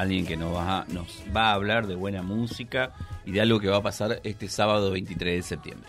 alguien que nos va, nos va a hablar de buena música y de algo que va a pasar este sábado 23 de septiembre.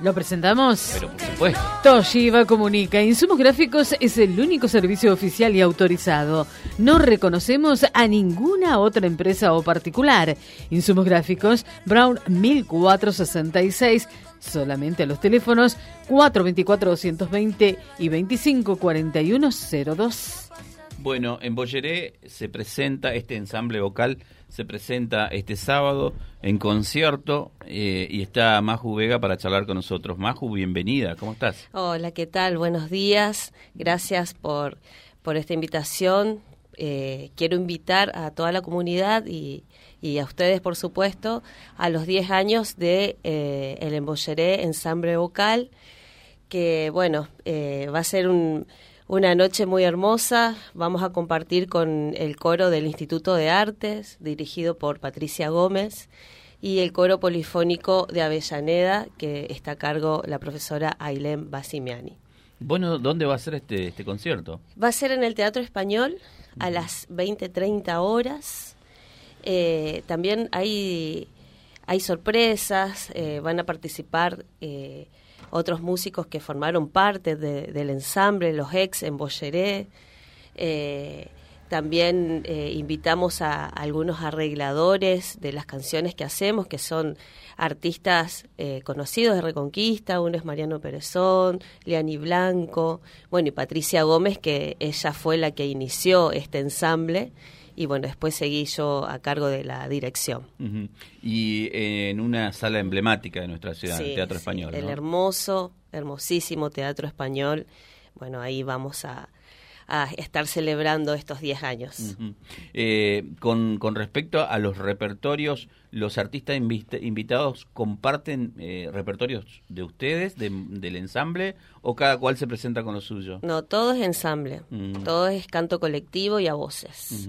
¿Lo presentamos? Pero por supuesto. Toshiba comunica. Insumos Gráficos es el único servicio oficial y autorizado. No reconocemos a ninguna otra empresa o particular. Insumos Gráficos, Brown 1466. Solamente a los teléfonos 424-220 y 254102. Bueno, en Bolleré se presenta este ensamble vocal, se presenta este sábado en concierto eh, y está Maju Vega para charlar con nosotros. Maju, bienvenida, ¿cómo estás? Hola, ¿qué tal? Buenos días, gracias por, por esta invitación. Eh, quiero invitar a toda la comunidad y, y, a ustedes, por supuesto, a los 10 años de eh, el Embolleré Ensamble Vocal, que, bueno, eh, va a ser un una noche muy hermosa. Vamos a compartir con el coro del Instituto de Artes, dirigido por Patricia Gómez, y el coro polifónico de Avellaneda, que está a cargo la profesora Ailén Basimiani. Bueno, ¿dónde va a ser este, este concierto? Va a ser en el Teatro Español a las 20-30 horas. Eh, también hay, hay sorpresas, eh, van a participar eh, otros músicos que formaron parte de, del ensamble, los ex en Bolleré. Eh, también eh, invitamos a, algunos arregladores de las canciones que hacemos, que son artistas eh, conocidos de Reconquista. Uno es Mariano Perezón, Leani Blanco, bueno, y Patricia Gómez, que ella fue la que inició este ensamble y bueno, después seguí yo a cargo de la dirección. Uh -huh. Y eh, en una sala emblemática de nuestra ciudad, sí, el Teatro sí, Español. El hermoso, hermosísimo Teatro Español. Bueno, ahí vamos a, a estar celebrando estos 10 años. Uh -huh. eh, con, con, respecto a los repertorios, ¿los artistas invita invitados comparten eh, repertorios de ustedes, de, del ensamble, o cada cual se presenta con lo suyo? No, todo es ensamble, uh -huh. todo es canto colectivo y a voces.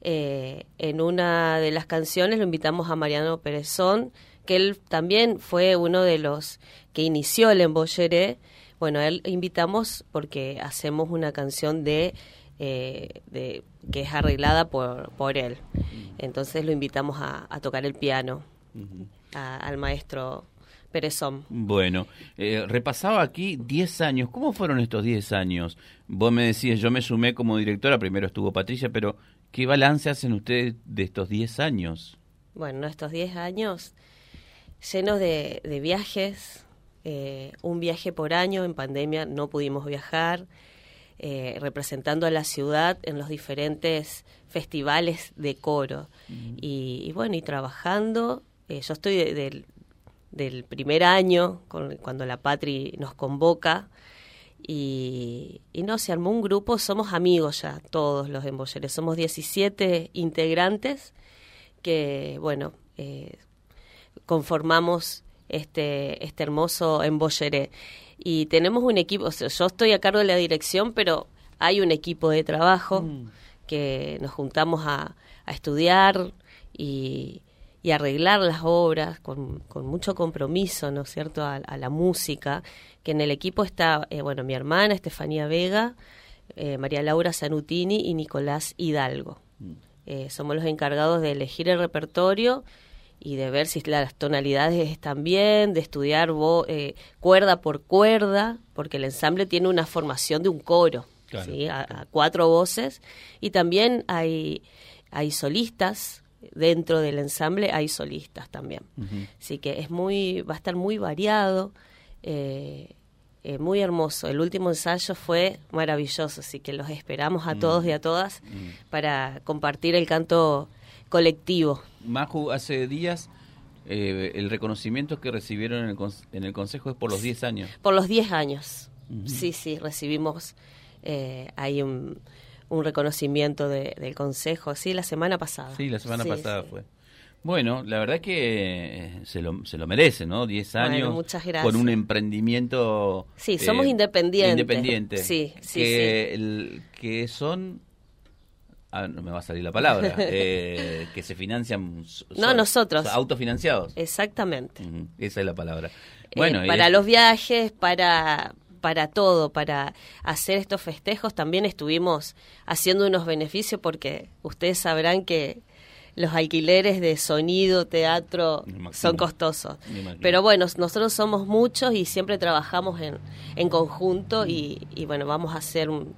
Eh, en una de las canciones lo invitamos a Mariano Perezón, que él también fue uno de los que inició el embolleré. Bueno, él invitamos porque hacemos una canción de, eh, de que es arreglada por, por él. Entonces lo invitamos a, a tocar el piano uh -huh. a, al maestro Perezón. Bueno, eh, repasaba aquí 10 años. ¿Cómo fueron estos 10 años? Vos me decías, yo me sumé como directora, primero estuvo Patricia, pero ¿qué balance hacen ustedes de estos 10 años? Bueno, estos 10 años llenos de, de viajes, eh, un viaje por año, en pandemia no pudimos viajar, eh, representando a la ciudad en los diferentes festivales de coro. Uh -huh. y, y, bueno, y trabajando, eh, yo estoy de, de, del primer año, con, cuando la Patri nos convoca, y, y, no, se armó un grupo, somos amigos ya, todos los embolleres, somos 17 integrantes que, bueno, eh, conformamos este, este hermoso embolleré. Y tenemos un equipo, o sea, yo estoy a cargo de la dirección, pero hay un equipo de trabajo mm. que nos juntamos a, a estudiar y, y, arreglar las obras con, con, mucho compromiso, ¿no es cierto?, a, a, la música, que en el equipo está, eh, bueno, mi hermana Estefanía Vega, eh, María Laura Sanutini y Nicolás Hidalgo. Mm. Eh, somos los encargados de elegir el repertorio y de ver si las tonalidades están bien, de estudiar eh, cuerda por cuerda, porque el ensamble tiene una formación de un coro, claro, ¿sí? a, a, cuatro voces, y también hay, hay solistas, dentro del ensamble hay solistas también. Uh -huh. Así que es muy, va a estar muy variado, eh, eh, muy hermoso. El último ensayo fue maravilloso, así que los esperamos a mm. todos y a todas mm. para compartir el canto colectivo. Maju, hace días eh, el reconocimiento que recibieron en el, en el, Consejo es por los 10 años. Por los 10 años. Sí, sí, recibimos eh, ahí un, un reconocimiento de, del Consejo, sí, la semana pasada. Sí, la semana sí, pasada sí. fue. Bueno, la verdad es que eh, se lo, se lo merece, ¿no? 10 años bueno, con un emprendimiento... Sí, eh, somos independientes. Independientes. Sí, sí, que, sí. El, que son Ah, no me va a salir la palabra, eh, que se financian. No, nosotros. Autofinanciados. Exactamente. Uh -huh, esa es la palabra. Bueno, eh, para es... los viajes, para para todo, para hacer estos festejos. También estuvimos haciendo unos beneficios porque ustedes sabrán que los alquileres de sonido, teatro, son costosos. Pero bueno, nosotros somos muchos y siempre trabajamos en, en conjunto y, bueno, vamos a hacer un,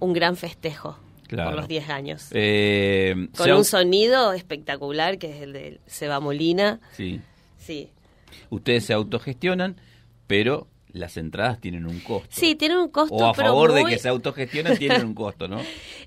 un gran festejo. por los 10 años. Eh, Con un sonido espectacular que es el de Seba Molina. Sí. Sí. Ustedes se autogestionan, pero las entradas tienen un costo. Sí, tienen un costo. O a favor de que se autogestionen tienen un costo, ¿no?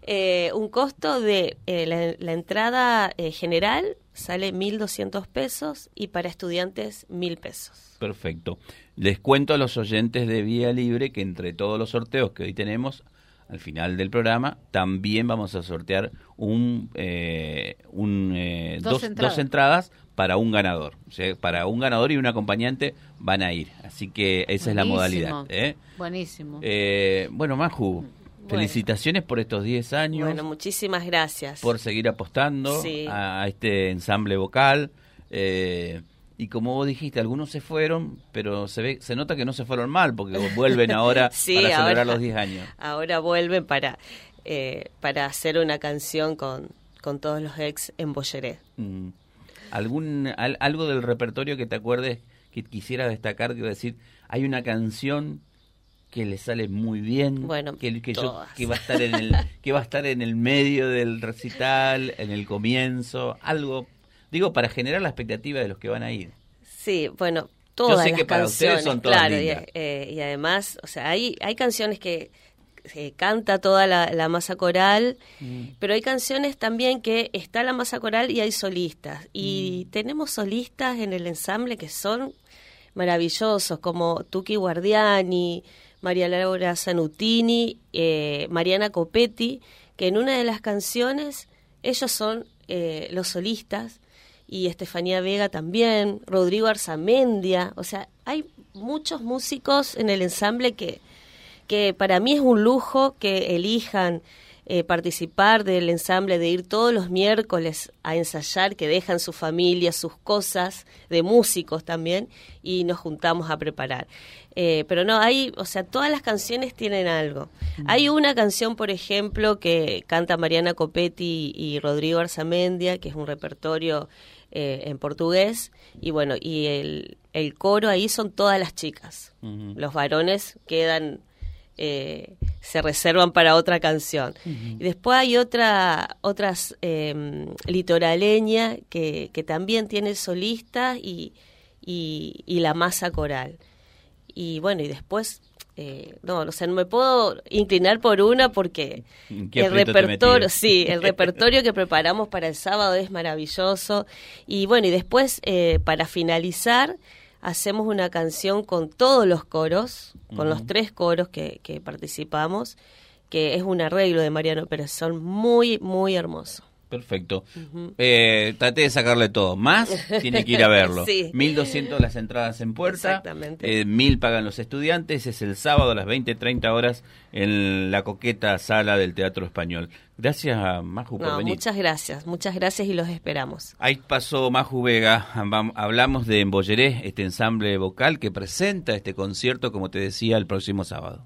Eh, un costo de eh, la, entrada eh, general sale 1.200 pesos y para estudiantes 1.000 pesos. Perfecto. Les cuento a los oyentes de Vía Libre que entre todos los sorteos que hoy tenemos, al final del programa, también vamos a sortear un, un dos, dos entradas para un ganador. O sea, para un ganador y un acompañante van a ir. Así que esa es la modalidad. ¿eh? Buenísimo. Eh, bueno, Maju, felicitaciones por estos 10 años. Bueno, muchísimas gracias. Por seguir apostando a, este ensamble vocal. Eh, y como vos dijiste, algunos se fueron, pero se ve, se nota que no se fueron mal, porque vuelven ahora para celebrar los 10 años. Ahora vuelven para, para hacer una canción con, con todos los ex en Bolleré. Mm algún algo del repertorio que te acuerdes que quisiera destacar, quiero decir, hay una canción que le sale muy bien, bueno, que, que, que va a estar en el que va a estar en el medio del recital, en el comienzo, algo, digo para generar la expectativa de los que van a ir. Sí, bueno, todas Yo sé las que para ustedes son todas claro, eh, y, además, o sea, hay hay canciones que se canta toda la, masa coral, mm. pero hay canciones también que está la masa coral y hay solistas. Y mm. tenemos solistas en el ensamble que son maravillosos, como Tuki Guardiani, María Laura Zanutini, eh, Mariana Copetti, que en una de las canciones ellos son eh, los solistas, y Estefanía Vega también, Rodrigo Arzamendia, o sea, hay muchos músicos en el ensamble que, que para mí es un lujo que elijan eh, participar del ensamble, de ir todos los miércoles a ensayar, que dejan su familia, sus cosas, de músicos también, y nos juntamos a preparar. Eh, pero no, hay, o sea, todas las canciones tienen algo. Mm. Hay una canción, por ejemplo, que canta Mariana Copetti y Rodrigo Arzamendia, que es un repertorio eh, en portugués, y bueno, y el, el, coro ahí son todas las chicas. Los varones quedan eh, se reservan para otra canción. Y después hay otra, otras eh, litoraleña que, que, también tiene solistas y, y, la masa coral. Y bueno, y después, eh, no, o sea, no me puedo inclinar por una porque el repertorio, sí, el repertorio que preparamos para el sábado es maravilloso. Y bueno, y después, eh, para finalizar, hacemos una canción con todos los coros, con los tres coros que, participamos, que es un arreglo de Mariano Pérez, son muy, muy hermosos. Perfecto. Eh, traté de sacarle todo. Más tiene que ir a verlo. sí. 1.200 las entradas en puerta. Exactamente. Eh, 1.000 pagan los estudiantes. Es el sábado a las 20.30 horas en la coqueta sala del Teatro Español. Gracias a Maju por venir. Muchas gracias, muchas gracias y los esperamos. Ahí pasó Maju Vega. Hablamos de Embolleré, este ensamble vocal que presenta este concierto, como te decía, el próximo sábado.